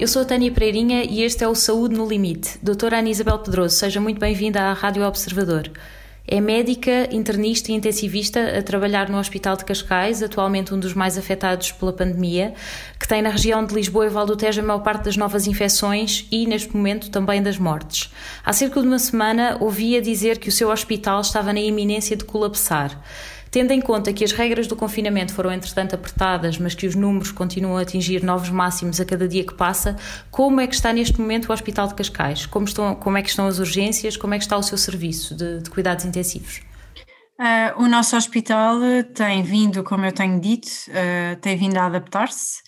Eu sou a Tânia Pereirinha e este é o Saúde no Limite. Doutora Ana Isabel Pedroso, seja muito bem-vinda à Rádio Observador. É médica, internista e intensivista a trabalhar no Hospital de Cascais, atualmente um dos mais afetados pela pandemia, que tem na região de Lisboa e Val do Tejo a maior parte das novas infecções e, neste momento, também das mortes. Há cerca de uma semana ouvia dizer que o seu hospital estava na iminência de colapsar. Tendo em conta que as regras do confinamento foram entretanto apertadas, mas que os números continuam a atingir novos máximos a cada dia que passa, como é que está neste momento o Hospital de Cascais? Como, estão, como é que estão as urgências? Como é que está o seu serviço de, de cuidados intensivos? Uh, o nosso hospital tem vindo, como eu tenho dito, uh, tem vindo a adaptar-se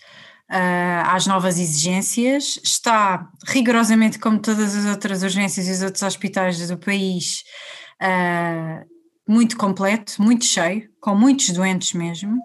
uh, às novas exigências, está rigorosamente como todas as outras urgências e os outros hospitais do país, muito completo, muito cheio, com muitos doentes mesmo.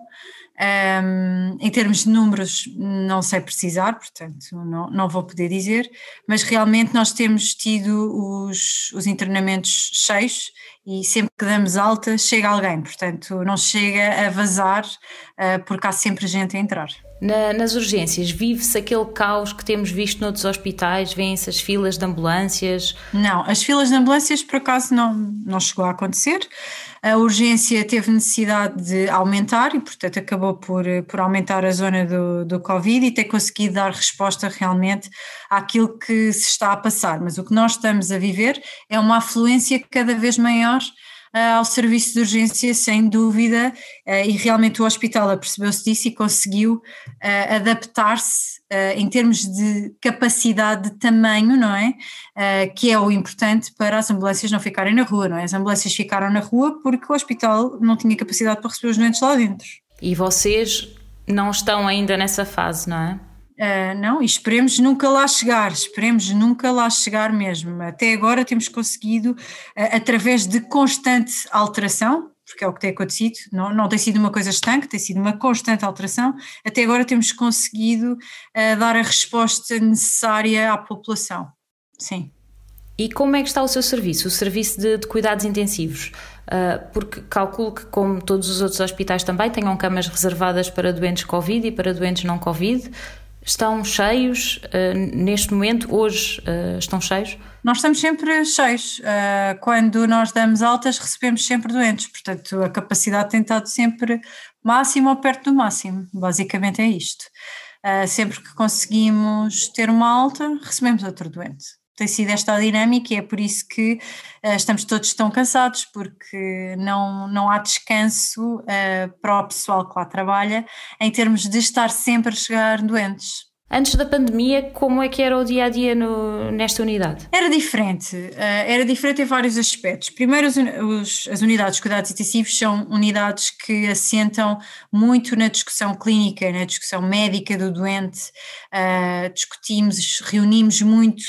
Um, em termos de números, não sei precisar, portanto, não, não vou poder dizer, mas realmente nós temos tido os, os internamentos cheios e sempre que damos alta chega alguém, portanto, não chega a vazar uh, porque há sempre gente a entrar. Na, nas urgências, vive-se aquele caos que temos visto noutros hospitais? Vêm-se as filas de ambulâncias? Não, as filas de ambulâncias por acaso não, não chegou a acontecer. A urgência teve necessidade de aumentar e, portanto, acabou por, por aumentar a zona do, do Covid e ter conseguido dar resposta realmente àquilo que se está a passar. Mas o que nós estamos a viver é uma afluência cada vez maior ao serviço de urgência, sem dúvida, eh, e realmente o hospital apercebeu-se disso e conseguiu eh, adaptar-se eh, em termos de capacidade de tamanho, não é? Que é o importante para as ambulâncias não ficarem na rua, não é? As ambulâncias ficaram na rua porque o hospital não tinha capacidade para receber os doentes lá dentro. E vocês não estão ainda nessa fase, não é? Uh, não, e esperemos nunca lá chegar, esperemos nunca lá chegar mesmo. Até agora temos conseguido, uh, através de constante alteração, porque é o que tem acontecido, não, não tem sido uma coisa estanque, tem sido uma constante alteração, até agora temos conseguido uh, dar a resposta necessária à população. Sim. E como é que está o seu serviço, o serviço de, de cuidados intensivos? Porque calculo que, como todos os outros hospitais também, tenham camas reservadas para doentes Covid e para doentes não Covid estão cheios uh, neste momento, hoje uh, estão cheios? Nós estamos sempre cheios. Uh, quando nós damos altas, recebemos sempre doentes, portanto, a capacidade tem estado sempre máxima ou perto do máximo. Basicamente é isto. sempre que conseguimos ter uma alta, recebemos outro doente tem sido esta a dinâmica e é por isso que uh, estamos todos tão cansados, porque não, não há descanso uh, para o pessoal que lá trabalha em termos de estar sempre a chegar doentes. Antes da pandemia, como é que era o dia a dia no, nesta unidade? Era diferente, uh, era diferente em vários aspectos. Primeiro, os, os, as unidades de cuidados intensivos são unidades que assentam muito na discussão clínica, na discussão médica do doente, uh, discutimos, reunimos muito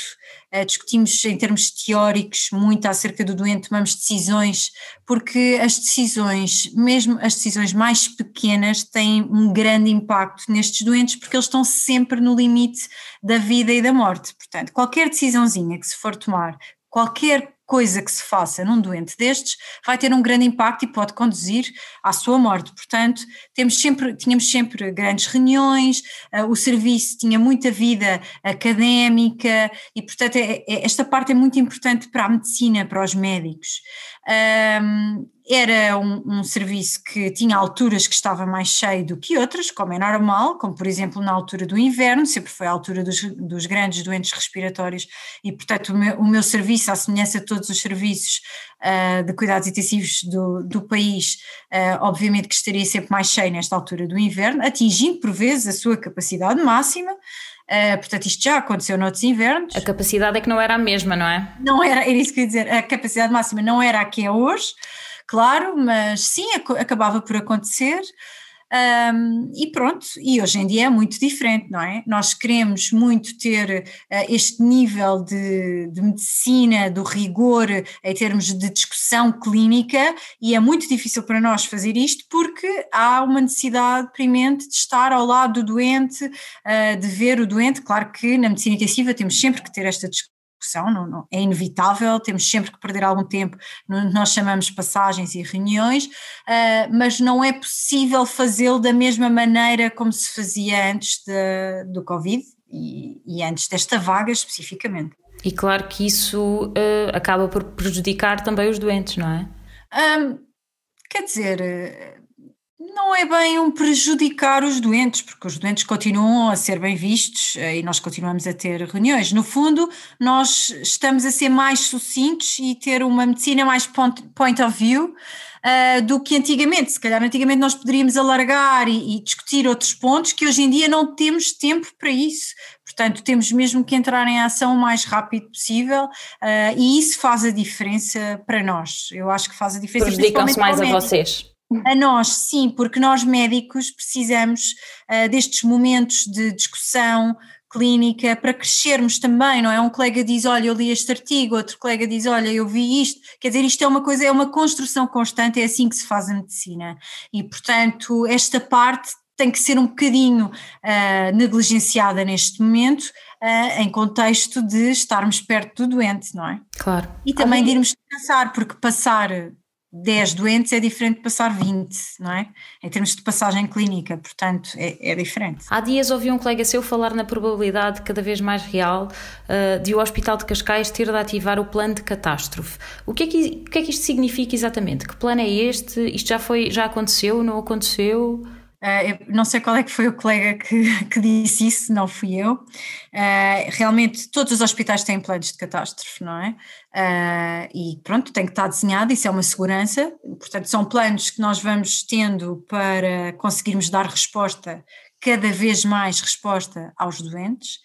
discutimos em termos teóricos muito acerca do doente, tomamos decisões, porque as decisões, mesmo as decisões mais pequenas, têm um grande impacto nestes doentes, porque eles estão sempre no limite da vida e da morte. Portanto, qualquer decisãozinha que se for tomar, qualquer coisa que se faça num doente destes vai ter um grande impacto e pode conduzir à sua morte. Portanto, temos sempre, tínhamos sempre grandes reuniões, uh, o serviço tinha muita vida académica e, portanto, é, é, esta parte é muito importante para a medicina, para os médicos. Um, era um, um, serviço que tinha alturas que estava mais cheio do que outras, como é normal, como por exemplo na altura do inverno, sempre foi a altura dos, dos grandes doentes respiratórios e portanto o meu, o meu, serviço, à semelhança de todos os serviços uh, de cuidados intensivos do, do país, uh, obviamente que estaria sempre mais cheio nesta altura do inverno, atingindo por vezes a sua capacidade máxima, Uh, portanto, isto já aconteceu noutros invernos. A capacidade é que não era a mesma, não é? Não era, era isso que eu ia dizer, a capacidade máxima não era a que é hoje, claro, mas sim, acabava por acontecer. Um, e pronto, e hoje em dia é muito diferente, não é? Nós queremos muito ter uh, este nível de, de, medicina, do rigor em termos de discussão clínica, e é muito difícil para nós fazer isto porque há uma necessidade premente de estar ao lado do doente, uh, de ver o doente. Claro que na medicina intensiva temos sempre que ter esta discussão discussão, não, não, é inevitável, temos sempre que perder algum tempo, nós chamamos passagens e reuniões, uh, mas não é possível fazê-lo da mesma maneira como se fazia antes de, do Covid e, e, antes desta vaga especificamente. E claro que isso uh, acaba por prejudicar também os doentes, não é? Um, quer dizer, não é bem um prejudicar os doentes, porque os doentes continuam a ser bem vistos eh, e nós continuamos a ter reuniões. No fundo, nós estamos a ser mais sucintos e ter uma medicina mais point, point of view uh, do que antigamente. Se calhar antigamente nós poderíamos alargar e, e, discutir outros pontos que hoje em dia não temos tempo para isso. Portanto, temos mesmo que entrar em ação o mais rápido possível uh, e isso faz a diferença para nós. Eu acho que faz a diferença. Prejudicam-se mais a vocês. A nós, sim, porque nós médicos precisamos uh, destes momentos de discussão clínica para crescermos também, não é? Um colega diz, olha, eu li este artigo, outro colega diz, olha, eu vi isto. Quer dizer, isto é uma coisa, é uma construção constante, é assim que se faz a medicina. E, portanto, esta parte tem que ser um bocadinho uh, negligenciada neste momento, uh, em contexto de estarmos perto do doente, não é? Claro. E também de irmos descansar, porque passar 10 doentes é diferente de passar 20, não é? Em termos de passagem clínica, portanto, é, é diferente. Há dias ouvi um colega seu falar na probabilidade cada vez mais real uh, de o Hospital de Cascais ter de ativar o plano de catástrofe. O que, é que, o que é que isto significa exatamente? Que plano é este? Isto já, foi, já aconteceu? Não aconteceu? Uh, não sei qual é que foi o colega que, que disse isso, não fui eu. Uh, realmente todos os hospitais têm planos de catástrofe, não é? Uh, e pronto, tem que estar desenhado, isso é uma segurança. Portanto, são planos que nós vamos tendo para conseguirmos dar resposta, cada vez mais resposta aos doentes.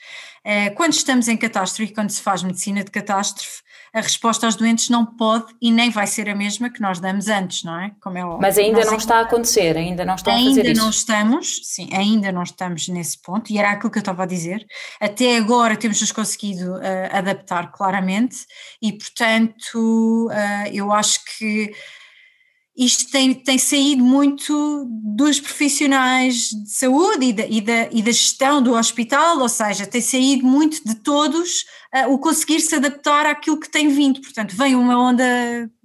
Quando estamos em catástrofe e quando se faz medicina de catástrofe, a resposta aos doentes não pode e nem vai ser a mesma que nós damos antes, não é? Como é óbvio. Mas ainda nós não está a acontecer, ainda não estão ainda a fazer isso. Ainda não estamos, sim, ainda não estamos nesse ponto, e era aquilo que eu estava a dizer. Até agora temos-nos conseguido uh, adaptar claramente, e portanto uh, eu acho que isto tem, tem saído muito dos profissionais de saúde e da, e, da, e da gestão do hospital, ou seja, tem saído muito de todos uh, o conseguir se adaptar àquilo que tem vindo. Portanto, vem uma onda,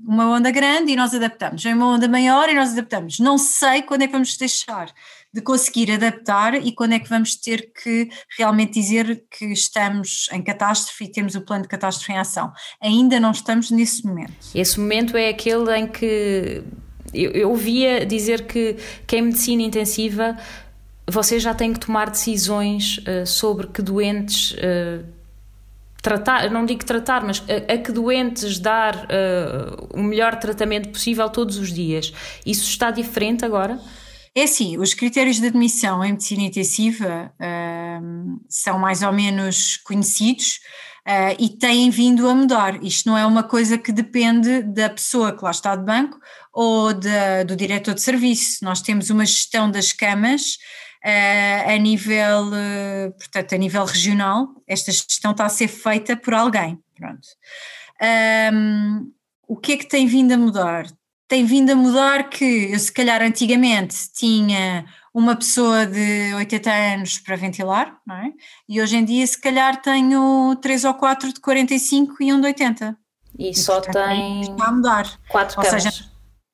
uma onda grande e nós adaptamos, vem uma onda maior e nós adaptamos. Não sei quando é que vamos deixar de conseguir adaptar e quando é que vamos ter que realmente dizer que estamos em catástrofe e temos o plano de catástrofe em ação. Ainda não estamos nesse momento. Esse momento é aquele em que eu, eu ouvia dizer que, que em medicina intensiva vocês já têm que tomar decisões uh, sobre que doentes. Uh, tratar, não digo tratar, mas a, a que doentes dar uh, o melhor tratamento possível todos os dias. Isso está diferente agora? É assim, os critérios de admissão em medicina intensiva uh, são mais ou menos conhecidos uh, e têm vindo a mudar. Isto não é uma coisa que depende da pessoa que lá está de banco ou de, do diretor de serviço. Nós temos uma gestão das camas uh, a nível, portanto, a nível regional. Esta gestão está a ser feita por alguém. Pronto. Um, o que é que tem vindo a mudar? Tem vindo a mudar que eu se calhar antigamente tinha uma pessoa de 80 anos para ventilar, não é? E hoje em dia se calhar tenho três ou quatro de 45 e um de 80. E, e só portanto, tem está a mudar. Quatro ou camas. seja,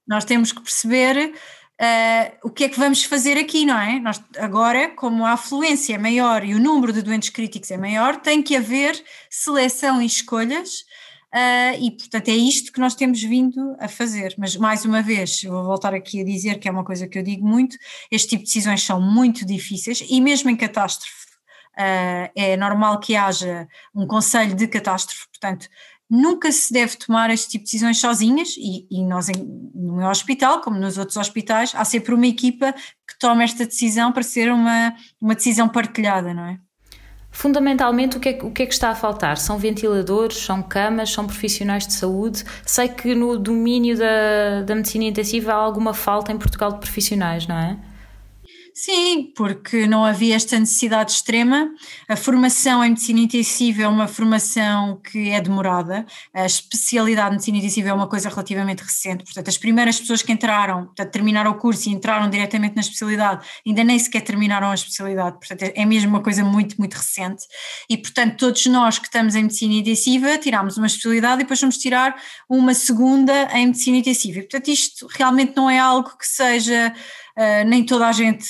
nós temos que perceber uh, o que é que vamos fazer aqui, não é? Nós, agora, como a afluência é maior e o número de doentes críticos é maior, tem que haver seleção e escolhas Uh, e, portanto, é isto que nós temos vindo a fazer. Mas, mais uma vez, vou voltar aqui a dizer que é uma coisa que eu digo muito: este tipo de decisões são muito difíceis e, mesmo em catástrofe, uh, é normal que haja um conselho de catástrofe, portanto. Nunca se deve tomar este tipo de decisões sozinhas, e, e nós, em, no meu hospital, como nos outros hospitais, há sempre uma equipa que toma esta decisão para ser uma, uma decisão partilhada, não é? Fundamentalmente, o que, é, o que é que está a faltar? São ventiladores, são camas, são profissionais de saúde. Sei que no domínio da, da medicina intensiva há alguma falta em Portugal de profissionais, não é? Sim, porque não havia esta necessidade extrema. A formação em medicina intensiva é uma formação que é demorada. A especialidade de medicina intensiva é uma coisa relativamente recente. Portanto, as primeiras pessoas que entraram, portanto, terminaram o curso e entraram diretamente na especialidade, ainda nem sequer terminaram a especialidade. Portanto, é mesmo uma coisa muito, muito recente. E, portanto, todos nós que estamos em medicina intensiva tiramos uma especialidade e depois vamos tirar uma segunda em medicina intensiva. E, portanto, isto realmente não é algo que seja Uh, nem toda a gente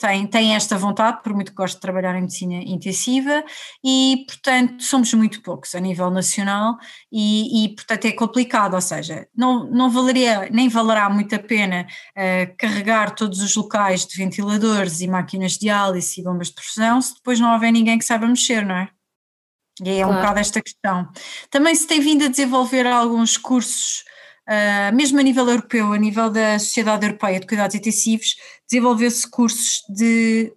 tem, tem esta vontade, por muito que goste de trabalhar em medicina intensiva, e portanto somos muito poucos a nível nacional e, e portanto é complicado, ou seja, não, não valeria, nem valerá muito a pena uh, carregar todos os locais de ventiladores e máquinas de diálise e bombas de perfusão se depois não houver ninguém que saiba mexer, não é? E é claro. um bocado esta questão. Também se tem vindo a desenvolver alguns cursos Uh, mesmo a nível europeu, a nível da Sociedade Europeia de Cuidados Intensivos, desenvolveu-se cursos de,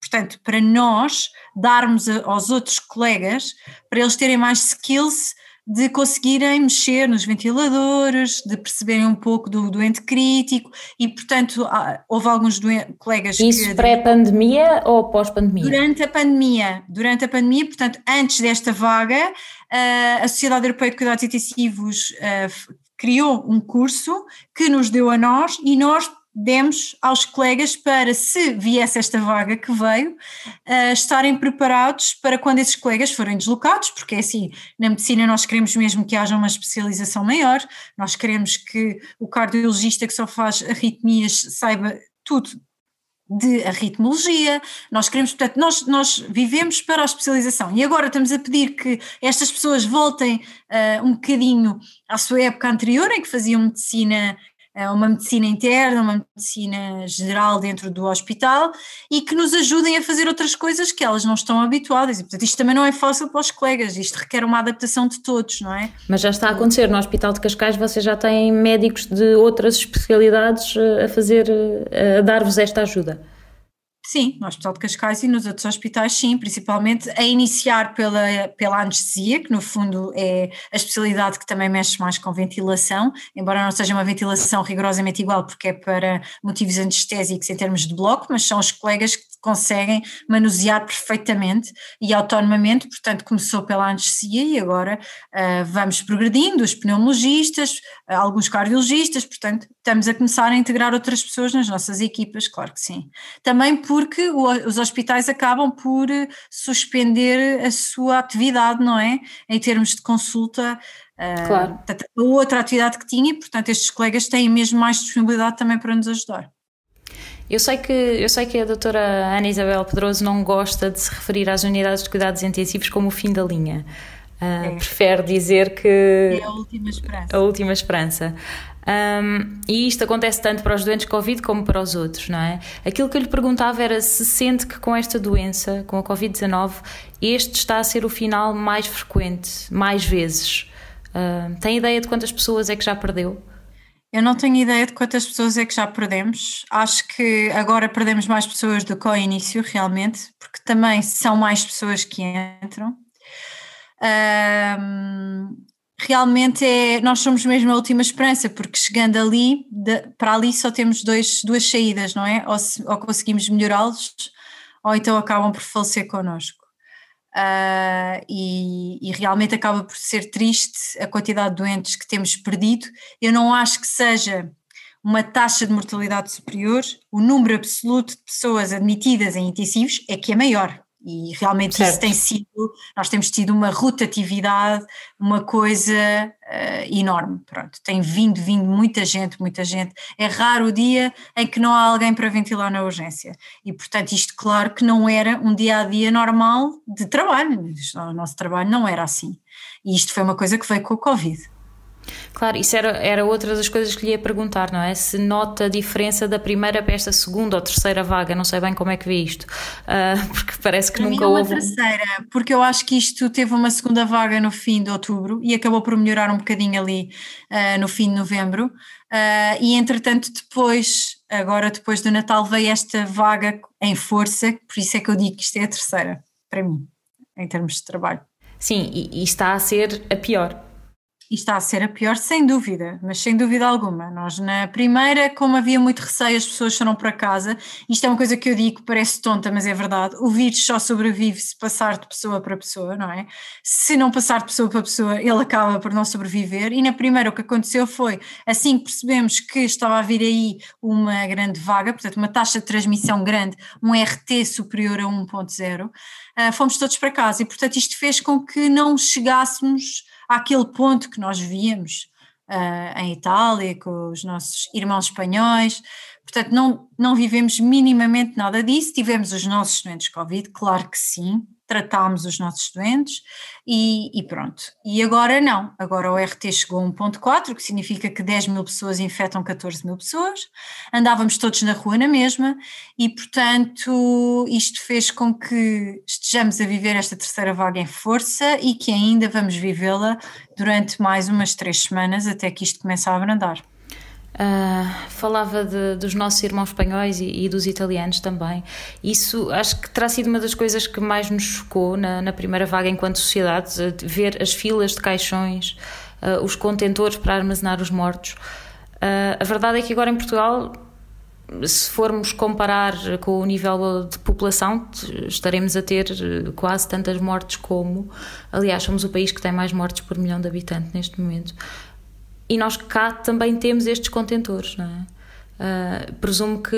portanto, para nós darmos a, aos outros colegas, para eles terem mais skills de conseguirem mexer nos ventiladores, de perceberem um pouco do doente crítico e, portanto, houve alguns colegas Isso pré-pandemia ou pós-pandemia? Durante a pandemia, durante a pandemia, portanto, antes desta vaga, ah, a Sociedade Europeia de Cuidados Intensivos ah, criou um curso que nos deu a nós e nós demos aos colegas para, se viesse esta vaga que veio, uh, estarem preparados para quando esses colegas forem deslocados, porque é assim, na medicina nós queremos mesmo que haja uma especialização maior, nós queremos que o cardiologista que só faz arritmias saiba tudo de arritmologia, nós queremos, portanto, nós, nós vivemos para a especialização e agora estamos a pedir que estas pessoas voltem uh, um bocadinho à sua época anterior em que faziam medicina uma medicina interna, uma medicina geral dentro do hospital e que nos ajudem a fazer outras coisas que elas não estão habituadas. E, portanto, isto também não é fácil para os colegas, isto requer uma adaptação de todos, não é? Mas já está a acontecer, no Hospital de Cascais vocês já têm médicos de outras especialidades eh, a fazer, eh, a dar-vos esta ajuda. Sim, no Hospital de Cascais e nos outros hospitais, sim, principalmente a iniciar pela, pela anestesia, que no fundo é a especialidade que também mexe mais com ventilação, embora não seja uma ventilação rigorosamente igual, porque é para motivos anestésicos em termos de bloco, mas são os colegas que conseguem manusear perfeitamente e autonomamente, portanto começou pela anestesia e agora uh, vamos progredindo, os pneumologistas, alguns cardiologistas, portanto estamos a começar a integrar outras pessoas nas nossas equipas, claro que sim. Também porque os hospitais acabam por suspender a sua atividade, não é? Em termos de consulta, uh, claro. a outra atividade que tinha, e portanto estes colegas têm mesmo mais disponibilidade também para nos ajudar. Eu sei que, eu sei que a doutora Ana Isabel Pedroso não gosta de se referir às unidades de cuidados intensivos como o fim da linha. Uh, é. Prefere dizer que. É a última esperança. A última esperança. Um, e isto acontece tanto para os doentes Covid como para os outros, não é? Aquilo que eu lhe perguntava era se sente que com esta doença, com a Covid-19, este está a ser o final mais frequente, mais vezes. Uh, tem ideia de quantas pessoas é que já perdeu? Eu não tenho ideia de quantas pessoas é que já perdemos. Acho que agora perdemos mais pessoas do que ao início, realmente, porque também são mais pessoas que entram. Um, realmente é, nós somos mesmo a última esperança, porque chegando ali, de, para ali só temos dois, duas saídas, não é? Ou, se, ou conseguimos melhorá-los, ou então acabam por falecer connosco. Uh, e, e, realmente acaba por ser triste a quantidade de doentes que temos perdido. Eu não acho que seja uma taxa de mortalidade superior, o número absoluto de pessoas admitidas em intensivos é que é maior. E realmente certo. isso tem sido, nós temos tido uma rotatividade, uma coisa uh, enorme. Pronto, tem vindo, vindo muita gente, muita gente. É raro o dia em que não há alguém para ventilar na urgência. E portanto, isto, claro, que não era um dia a dia normal de trabalho. O nosso trabalho não era assim. E isto foi uma coisa que veio com o Covid. Claro, isso era, era outra das coisas que lhe ia perguntar, não é? Se nota a diferença da primeira para esta segunda ou terceira vaga, não sei bem como é que vê isto, uh, porque parece que para nunca mim houve. Uma terceira, porque eu acho que isto teve uma segunda vaga no fim de outubro e acabou por melhorar um bocadinho ali uh, no fim de novembro. Uh, e entretanto, depois, agora depois do Natal, veio esta vaga em força, por isso é que eu digo que isto é a terceira, para mim, em termos de trabalho. Sim, e, e está a ser a pior e está a ser a pior, sem dúvida, mas sem dúvida alguma. Nós, na primeira, como havia muito receio, as pessoas foram para casa. Isto é uma coisa que eu digo, parece tonta, mas é verdade. O vírus só sobrevive se passar de pessoa para pessoa, não é? Se não passar de pessoa para pessoa, ele acaba por não sobreviver. E na primeira, o que aconteceu foi, assim que percebemos que estava a vir aí uma grande vaga, portanto, uma taxa de transmissão grande, um RT superior a 1,0, uh, fomos todos para casa. E, portanto, isto fez com que não chegássemos àquele ponto que nós víamos uh, em Itália, com os nossos irmãos espanhóis. Portanto, não, não vivemos minimamente nada disso. Tivemos os nossos doentes Covid, claro que sim, tratámos os nossos doentes e, e, pronto. E agora não, agora o RT chegou a 1.4, que significa que 10 mil pessoas infectam 14 mil pessoas, andávamos todos na rua na mesma e portanto isto fez com que estejamos a viver esta terceira vaga em força e que ainda vamos vivê-la durante mais umas três semanas até que isto comece a abrandar. Uh, falava de, dos nossos irmãos espanhóis e, e, dos italianos também. Isso acho que terá sido uma das coisas que mais nos chocou na, na primeira vaga enquanto sociedade, ver as filas de caixões, uh, os contentores para armazenar os mortos. Uh, a verdade é que agora em Portugal, se formos comparar com o nível de população, estaremos a ter quase tantas mortes como. Aliás, somos o país que tem mais mortes por milhão de habitantes neste momento. E nós cá também temos estes contentores, não é? Uh, presumo que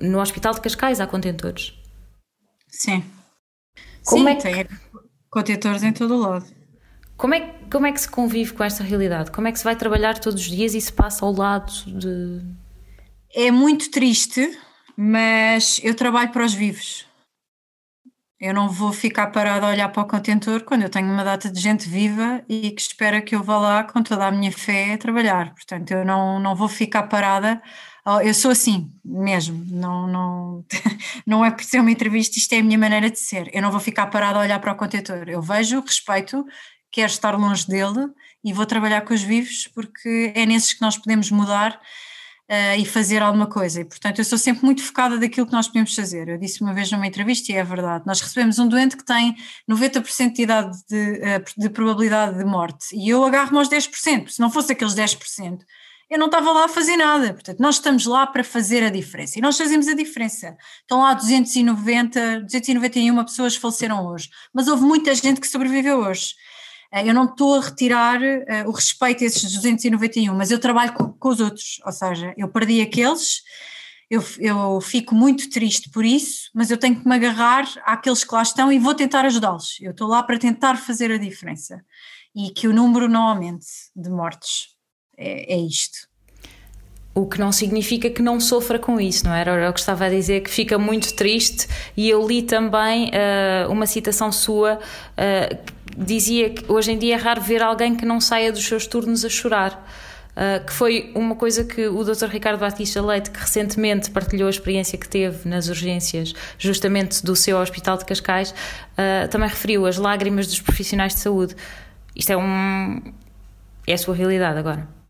no Hospital de Cascais há contentores. Sim. Como Sim, é que... tem contentores em todo o lado. Como é, como é que se convive com esta realidade? Como é que se vai trabalhar todos os dias e se passa ao lado de. É muito triste, mas eu trabalho para os vivos. Eu não vou ficar parada a olhar para o contentor quando eu tenho uma data de gente viva e que espera que eu vá lá com toda a minha fé a trabalhar. Portanto, eu não, não vou ficar parada. Eu sou assim mesmo, não, não, não é por ser uma entrevista, isto é a minha maneira de ser. Eu não vou ficar parada a olhar para o contentor. Eu vejo, respeito, quero estar longe dele e vou trabalhar com os vivos porque é nesses que nós podemos mudar uh, e fazer alguma coisa. E, portanto, eu sou sempre muito focada daquilo que nós podemos fazer. Eu disse uma vez numa entrevista e é verdade. Nós recebemos um doente que tem 90% de idade de, uh, de probabilidade de morte e eu agarro-me aos 10%. Se não fosse aqueles 10%, eu não estava lá a fazer nada. Portanto, nós estamos lá para fazer a diferença e nós fazemos a diferença. Estão lá 290, 291 pessoas faleceram hoje, mas houve muita gente que sobreviveu hoje. Eh, eu não estou a retirar uh, o respeito a esses 291, mas eu trabalho com, com, os outros, ou seja, eu perdi aqueles, eu, eu fico muito triste por isso, mas eu tenho que me agarrar àqueles que lá estão e vou tentar ajudá-los. Eu estou lá para tentar fazer a diferença e que o número não aumente de mortes. É, é isto. O que não significa que não sofra com isso, não era? Era o que estava a dizer, que fica muito triste. E eu li também uh, uma citação sua uh, dizia que hoje em dia é raro ver alguém que não saia dos seus turnos a chorar. Uh, que foi uma coisa que o Dr. Ricardo Batista Leite, que recentemente partilhou a experiência que teve nas urgências, justamente do seu Hospital de Cascais, uh, também referiu as lágrimas dos profissionais de saúde. Isto é um. é a sua realidade agora.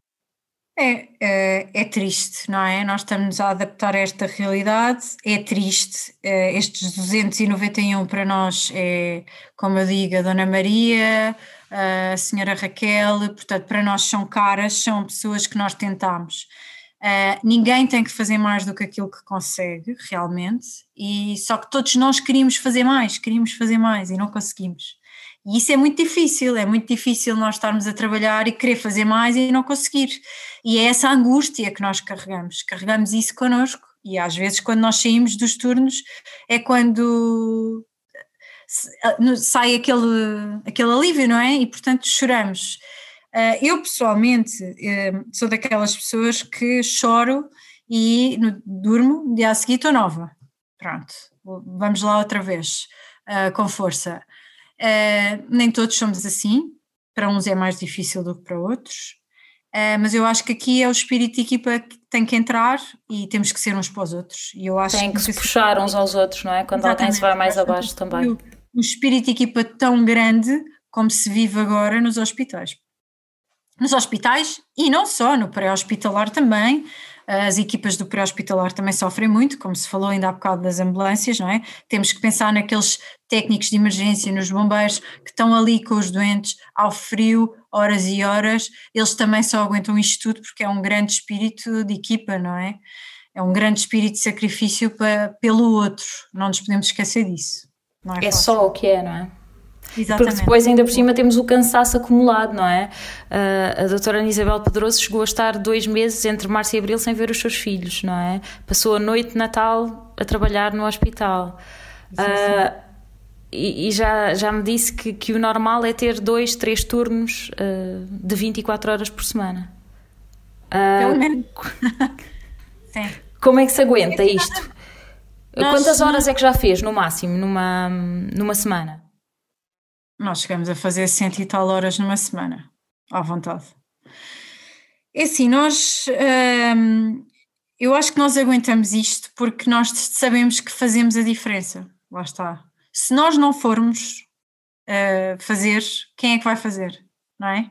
É, é, é, triste, não é? Nós estamos a adaptar a esta realidade, é triste. É, estes 291 para nós é, como eu digo, a Dona Maria, a Senhora Raquel, portanto, para nós são caras, são pessoas que nós tentamos. Uh, ninguém tem que fazer mais do que aquilo que consegue, realmente, e só que todos nós queríamos fazer mais, queríamos fazer mais e não conseguimos. E isso é muito difícil, é muito difícil nós estarmos a trabalhar e querer fazer mais e não conseguir. E é essa angústia que nós carregamos, carregamos isso connosco. E às vezes, quando nós saímos dos turnos, é quando ah, sai aquele, aquele alívio, não é? E portanto choramos. Ah, eu pessoalmente eh, sou daquelas pessoas que choro e durmo, dia a seguir estou nova. Pronto, vamos lá outra vez, ah, com força. Uh, nem todos somos assim, para uns é mais difícil do que para outros, uh, mas eu acho que aqui é o espírito de equipa que tem que entrar e temos que ser uns para os outros. E eu acho tem que, que se puxar uns aos outros, não é? Quando Exatamente. alguém se vai mais abaixo também. Um espírito de equipa tão grande como se vive agora nos hospitais. Nos hospitais e não só, no pré-hospitalar também, As equipas do pré-hospitalar também sofrem muito, como se falou ainda há bocado das ambulâncias, não é? Temos que pensar naqueles técnicos de emergência, nos bombeiros, que estão ali com os doentes ao frio, horas e horas. Eles também só aguentam isto tudo porque é um grande espírito de equipa, não é? É um grande espírito de sacrifício para, pelo outro. Não nos podemos esquecer disso. é, é só o que é, não é? Exatamente. Porque depois, ainda por cima, temos o cansaço acumulado, não é? Uh, a doutora Ana Isabel Pedroso chegou a estar dois meses entre março e abril sem ver os seus filhos, não é? Passou a noite de Natal a trabalhar no hospital. Uh, e, e, já, já me disse que, que o normal é ter dois, três turnos uh, de 24 horas por semana. Pelo menos. Sim. Como é que se aguenta isto? Nós, Quantas horas é que já fez, no máximo, numa, numa semana? Nós chegamos a fazer cento e tal horas numa semana, à vontade. É assim, nós. Hum, eu acho que nós aguentamos isto porque nós sabemos que fazemos a diferença. Lá está. Se nós não formos uh, fazer, quem é que vai fazer? Não é?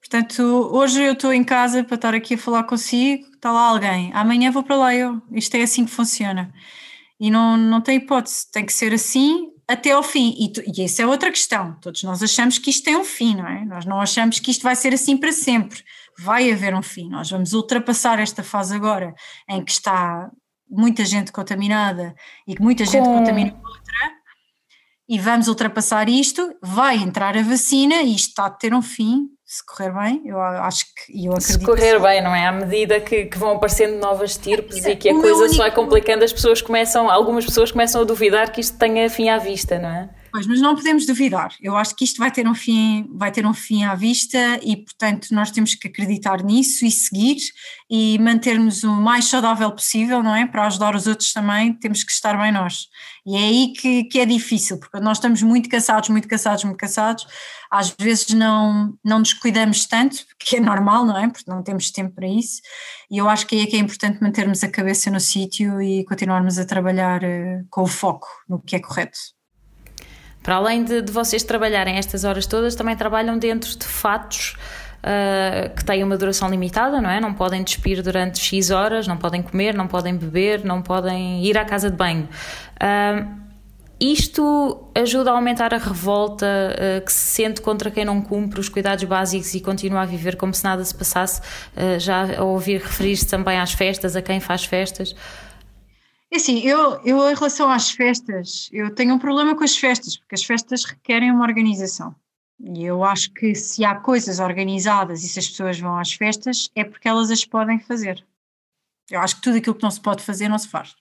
Portanto, hoje eu estou em casa para estar aqui a falar consigo, está lá alguém. Amanhã vou para lá eu. Isto é assim que funciona. E não, não tem hipótese, tem que ser assim até ao fim. E, tu, e essa é outra questão. Todos nós achamos que isto tem um fim, não é? Nós não achamos que isto vai ser assim para sempre. Vai haver um fim. Nós vamos ultrapassar esta fase agora em que está muita gente contaminada e que muita gente Com... contamina outra. E vamos ultrapassar isto, vai entrar a vacina e isto está a ter um fim, se correr bem, eu acho que eu acredito. Se correr bem, não é? À medida que, que vão aparecendo novas tipos e que a coisa único... só vai complicando, as pessoas começam, algumas pessoas começam a duvidar que isto tenha fim à vista, não é? Pois, mas não podemos duvidar. Eu acho que isto vai ter um fim, vai ter um fim à vista e, portanto, nós temos que acreditar nisso e seguir e manter-nos o mais saudável possível, não é? Para ajudar os outros também, temos que estar bem nós. E é aí que, que é difícil, porque nós estamos muito cansados, muito cansados, muito cansados, às vezes não, não nos cuidamos tanto, que é normal, não é? Porque não temos tempo para isso. E eu acho que aí é que é importante mantermos a cabeça no sítio e continuarmos a trabalhar uh, com o foco no que é correto. Para além de, de vocês trabalharem estas horas todas, também trabalham dentro de fatos uh, que têm uma duração limitada, não é? Não podem despir durante X horas, não podem comer, não podem beber, não podem ir à casa de banho. Uh, isto ajuda a aumentar a revolta uh, que se sente contra quem não cumpre os cuidados básicos e continua a viver como se nada se passasse, já ouvir referir-se também às festas, a quem faz festas. É assim, eu, eu em relação às festas, eu tenho um problema com as festas, porque as festas requerem uma organização. E eu acho que se há coisas organizadas e se as pessoas vão às festas, é porque elas as podem fazer. Eu acho que tudo aquilo que não se pode fazer, não se faz.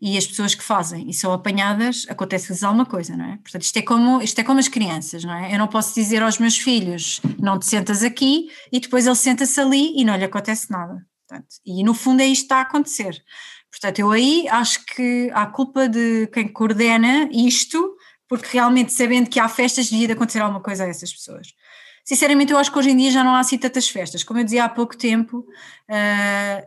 E as pessoas que fazem e são apanhadas, acontece-lhes alguma coisa, não é? Portanto, isto é, como, isto é como as crianças, não é? Eu não posso dizer aos meus filhos, não te sentas aqui, e depois ele senta-se ali e não lhe acontece nada. Portanto, e no fundo é isto que está a acontecer. Portanto, eu aí acho que há culpa de quem coordena isto, porque realmente sabendo que há festas devia de acontecer alguma coisa a essas pessoas. Sinceramente, eu acho que hoje em dia já não há assim tantas festas. Como eu dizia há pouco tempo, uh,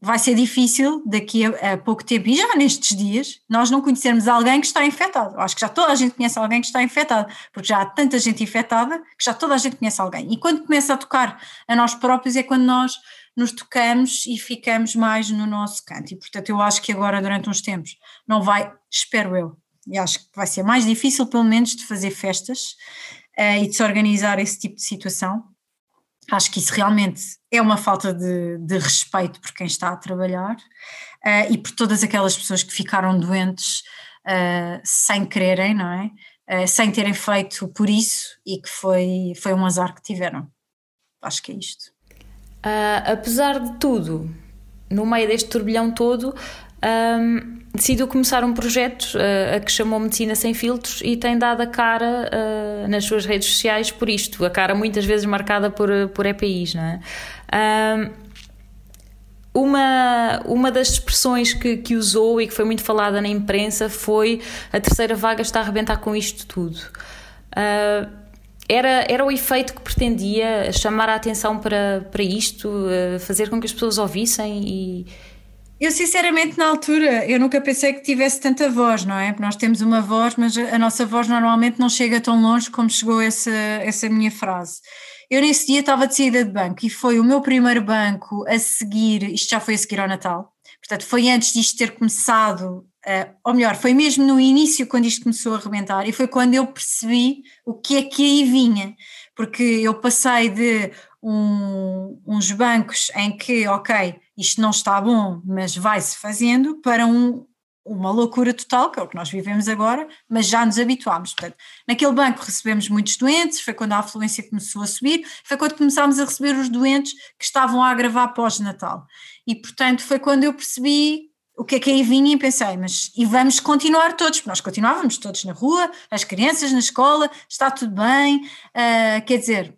vai ser difícil daqui a, a, pouco tempo, e já nestes dias, nós não conhecermos alguém que está infectado. Eu acho que já toda a gente conhece alguém que está infectado, porque já há tanta gente infectada que já toda a gente conhece alguém. E quando começa a tocar a nós próprios é quando nós nos tocamos e ficamos mais no nosso canto. E portanto eu acho que agora durante uns tempos não vai, espero eu, e acho que vai ser mais difícil pelo menos de fazer festas uh, e de se organizar esse tipo de situação. Acho que isso realmente é uma falta de, de respeito por quem está a trabalhar uh, e por todas aquelas pessoas que ficaram doentes uh, sem quererem, não é? sem terem feito por isso e que foi, foi um azar que tiveram. Acho que é isto. Uh, apesar de tudo, no meio deste turbilhão todo, um, decidiu começar um projeto uh, a que chamou Medicina Sem Filtros e tem dado a cara uh, nas suas redes sociais por isto, a cara muitas vezes marcada por, por EPIs, não é? Um, uma, uma das expressões que, que usou e que foi muito falada na imprensa foi a terceira vaga está a arrebentar com isto tudo. Uh, era, era o efeito que pretendia chamar a atenção para, para isto, fazer com que as pessoas ouvissem e, Eu sinceramente na altura eu nunca pensei que tivesse tanta voz, não é? Nós temos uma voz, mas a nossa voz normalmente não chega tão longe como chegou essa, essa minha frase. Eu nesse dia estava de saída de banco e foi o meu primeiro banco a seguir, isto já foi a seguir ao Natal, portanto foi antes disto ter começado, uh, ou melhor, foi mesmo no início quando isto começou a arrebentar e foi quando eu percebi o que é que aí vinha, porque eu passei de um, uns bancos em que, ok, isto não está bom, mas vai-se fazendo, para um, uma loucura total, que é o que nós vivemos agora, mas já nos habituámos. Portanto, naquele banco recebemos muitos doentes, foi quando a afluência começou a subir, foi quando começámos a receber os doentes que estavam a agravar pós-natal. E, portanto, foi quando eu percebi o que é que aí vinha e pensei, mas e vamos continuar todos, porque nós continuávamos todos na rua, as crianças na escola, está tudo bem, uh, quer dizer,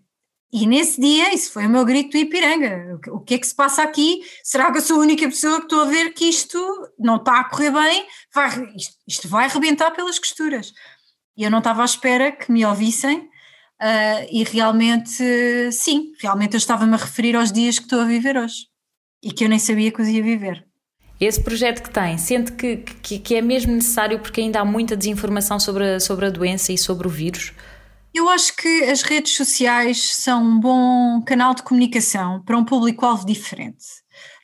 e nesse dia, isso foi o meu grito do Ipiranga. O que é que se passa aqui? Será que eu sou a única pessoa que estou a ver que isto não está a correr bem? Vai, isto, isto vai arrebentar pelas costuras. E eu não estava à espera que me ouvissem, uh, e realmente, sim, realmente eu estava-me a referir aos dias que estou a viver hoje e que eu nem sabia que os ia viver. Esse projeto que tem, sente que, que, que é mesmo necessário porque ainda há muita desinformação sobre a, sobre a doença e sobre o vírus? Eu acho que as redes sociais são um bom canal de comunicação para um público-alvo diferente.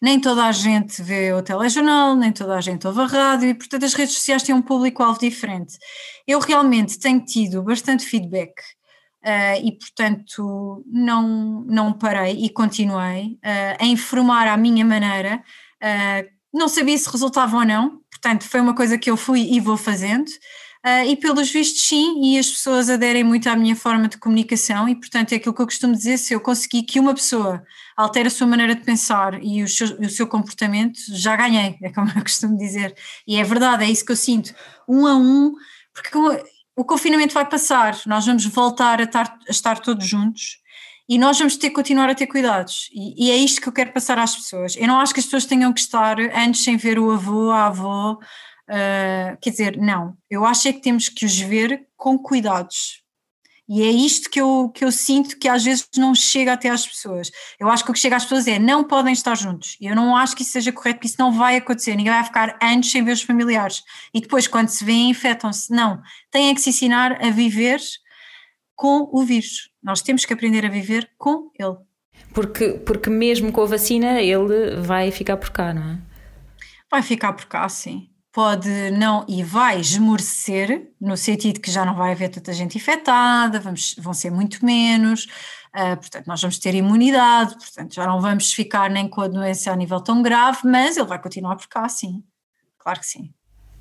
Nem toda a gente vê o telejornal, nem toda a gente ouve a rádio, e portanto as redes sociais têm um público-alvo diferente. Eu realmente tenho tido bastante feedback uh, e, portanto, não, não parei e continuei uh, a informar à minha maneira. Uh, não sabia se resultava ou não, portanto, foi uma coisa que eu fui e vou fazendo. Uh, e pelos vistos sim, e as pessoas aderem muito à minha forma de comunicação, e portanto é aquilo que eu costumo dizer: se eu conseguir que uma pessoa altere a sua maneira de pensar e o seu, o seu comportamento, já ganhei, é como eu costumo dizer. E é verdade, é isso que eu sinto, um a um, porque o confinamento vai passar, nós vamos voltar a estar, a estar todos juntos. E nós vamos ter que continuar a ter cuidados. E, e, é isto que eu quero passar às pessoas. Eu não acho que as pessoas tenham que estar antes sem ver o avô, a avó, Uh, quer dizer, não, eu acho é que temos que os ver com cuidados. E é isto que eu, que eu sinto que às vezes não chega até às pessoas. Eu acho que o que chega às pessoas é não podem estar juntos. Eu não acho que isso seja correto, porque isso não vai acontecer. Ninguém vai ficar anos sem ver os familiares. E depois, quando se vêem, infectam-se. Não. Têm que se ensinar a viver com o vírus. Nós temos que aprender a viver com ele. Porque, porque mesmo com a vacina, ele vai ficar por cá, não é? Vai ficar por cá, sim pode não e vai esmorecer, no sentido que já não vai haver tanta gente infectada, vamos, vão ser muito menos, uh, portanto, nós vamos ter imunidade, portanto, já não vamos ficar nem com a doença a nível tão grave, mas ele vai continuar por cá, sim, claro que sim.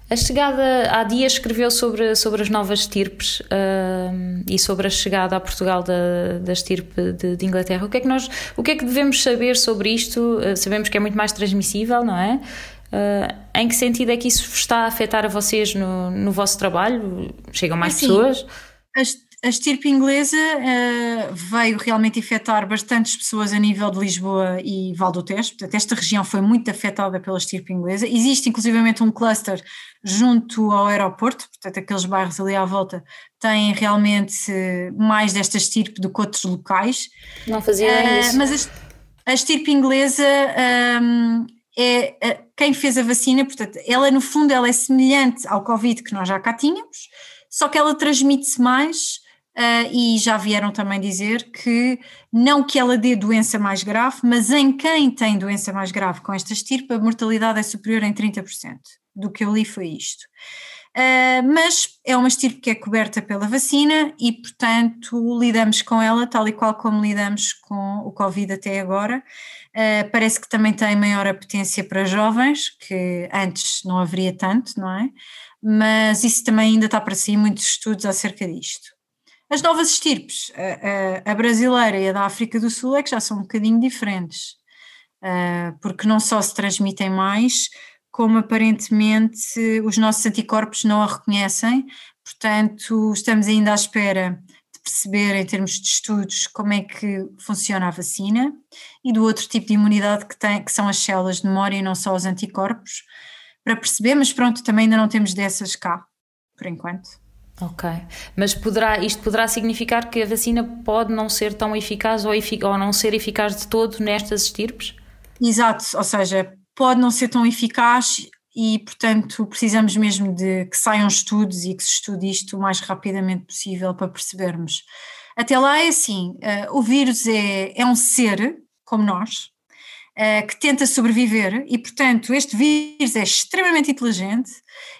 A chegada, há dias escreveu sobre, sobre as novas estirpes uh, e sobre a chegada a Portugal da, da estirpe de, de, Inglaterra. O que, é que nós, o que é que devemos saber sobre isto? Uh, sabemos que é muito mais transmissível, não é? Uh, em que sentido é que isso está a afetar a vocês no, no vosso trabalho? Chegam mais assim, pessoas? A, a estirpe inglesa uh, veio realmente afetar bastantes pessoas a nível de Lisboa e Val do Tejo, portanto esta região foi muito afetada pela estirpe inglesa. Existe inclusivamente um cluster junto ao aeroporto, portanto aqueles bairros ali à volta têm realmente mais desta estirpe do que outros locais. Não fazia uh, isso. Mas a, a estirpe inglesa um, é quem fez a vacina, portanto, ela no fundo ela é semelhante ao Covid que nós já cá tínhamos, só que ela transmite-se mais uh, e já vieram também dizer que não que ela dê doença mais grave, mas em quem tem doença mais grave com esta estirpe, a mortalidade é superior em 30%. Do que eu li foi isto. Uh, mas é uma estirpe que é coberta pela vacina e, portanto, lidamos com ela tal e qual como lidamos com o Covid até agora. Uh, parece que também tem maior apetência para jovens, que antes não haveria tanto, não é? Mas isso também ainda está para si, muitos estudos acerca disto. As novas estirpes, a, a, a brasileira e a da África do Sul, é que já são um bocadinho diferentes, uh, porque não só se transmitem mais, como aparentemente os nossos anticorpos não a reconhecem, portanto, estamos ainda à espera de perceber, em termos de estudos, como é que funciona a vacina e do outro tipo de imunidade que, tem, que são as células de memória e não só os anticorpos, para perceber, mas pronto, também ainda não temos dessas cá, por enquanto. Ok, mas poderá, isto poderá significar que a vacina pode não ser tão eficaz ou, efic ou não ser eficaz de todo nestas estirpes? Exato, ou seja, pode não ser tão eficaz e, portanto, precisamos mesmo de que saiam estudos e que se estude isto o mais rapidamente possível para percebermos. Até lá é assim: uh, o vírus é, é um ser como nós, uh, que tenta sobreviver e, portanto, este vírus é extremamente inteligente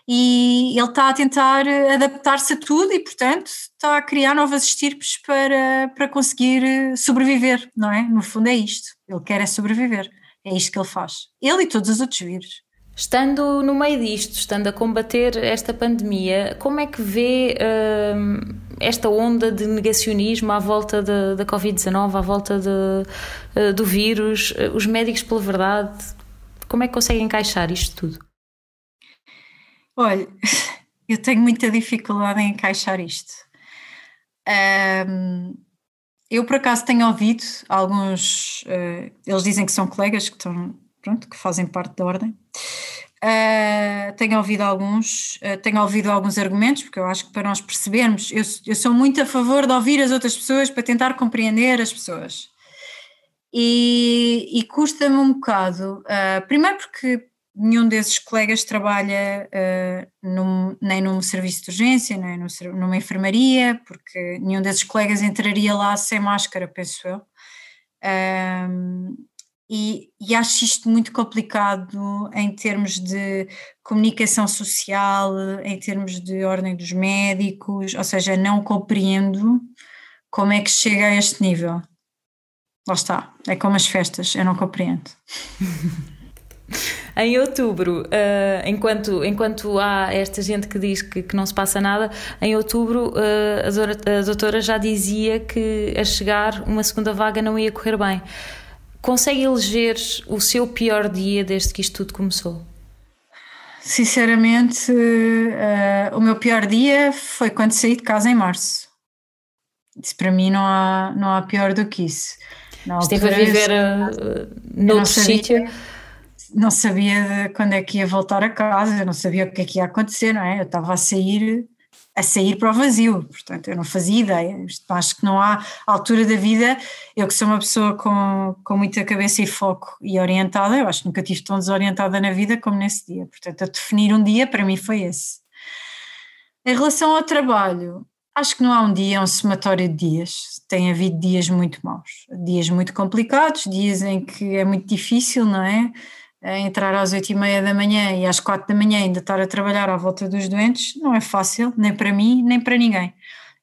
e ele está a tentar adaptar-se a tudo e, portanto, está a criar novas estirpes para, para conseguir sobreviver, não é? No fundo é isto. Ele quer é sobreviver. É isto que ele faz. Ele e todos os outros vírus. Estando no meio disto, estando a combater esta pandemia, como é que vê uh, esta onda de negacionismo à volta da, da Covid-19, à volta de, uh, do vírus? Uh, os médicos, pela verdade, como é que conseguem encaixar isto tudo? Olha, eu tenho muita dificuldade em encaixar isto. Um, eu, por acaso, tenho ouvido alguns, uh, eles dizem que são colegas que estão pronto, que fazem parte da ordem. Uh, tenho ouvido alguns, uh, tenho ouvido alguns argumentos, porque eu acho que para nós percebermos, eu, eu sou muito a favor de ouvir as outras pessoas para tentar compreender as pessoas. E, e custa-me um bocado, uh, primeiro porque nenhum desses colegas trabalha num, nem num serviço de urgência, nem num, numa enfermaria, porque nenhum desses colegas entraria lá sem máscara, penso eu. E, e, acho isto muito complicado em termos de comunicação social, em termos de ordem dos médicos, ou seja, não compreendo como é que chega a este nível. Lá está, é como as festas, eu não compreendo. em outubro, uh, enquanto, enquanto há esta gente que diz que, que não se passa nada, em outubro uh, a, doutora já dizia que a chegar uma segunda vaga não ia correr bem. Consegue eleger o seu pior dia desde que isto tudo começou? Sinceramente, uh, o meu pior dia foi quando saí de casa em março. Isso para mim não há, não há pior do que isso. Na Esteve a viver uh, noutro sítio? Não sabia quando é que ia voltar a casa, eu não sabia o que é que ia acontecer, não é? Eu estava a sair a sair para o vazio, portanto eu não fazia ideia, acho que não há altura da vida, eu que sou uma pessoa com, com muita cabeça e foco e orientada, eu acho que nunca estive tão desorientada na vida como nesse dia, portanto a definir um dia para mim foi esse. Em relação ao trabalho, acho que não há um dia, é um somatório de dias, tem havido dias muito maus, dias muito complicados, dias em que é muito difícil, não é? Entrar às oito e meia da manhã e às quatro da manhã ainda estar a trabalhar à volta dos doentes não é fácil, nem para mim, nem para ninguém.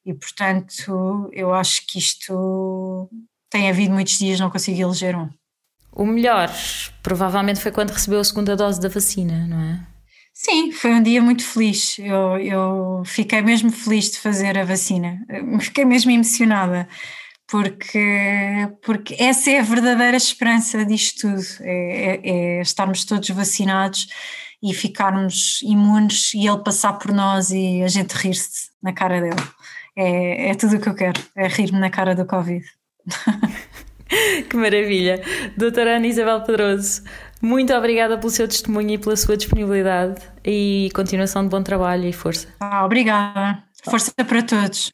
E portanto, eu acho que isto tem havido muitos dias, não consegui eleger um. O melhor, provavelmente, foi quando recebeu a segunda dose da vacina, não é? Sim, foi um dia muito feliz. Eu, eu fiquei mesmo feliz de fazer a vacina, fiquei mesmo emocionada porque, porque essa é a verdadeira esperança disto tudo, é, é, é, estarmos todos vacinados e ficarmos imunes e ele passar por nós e a gente rir-se na cara dele. É, é tudo o que eu quero, é rir-me na cara do Covid. que maravilha. Doutora Ana Isabel Pedroso, muito obrigada pelo seu testemunho e pela sua disponibilidade e continuação de bom trabalho e força. Ah, obrigada. Força para todos.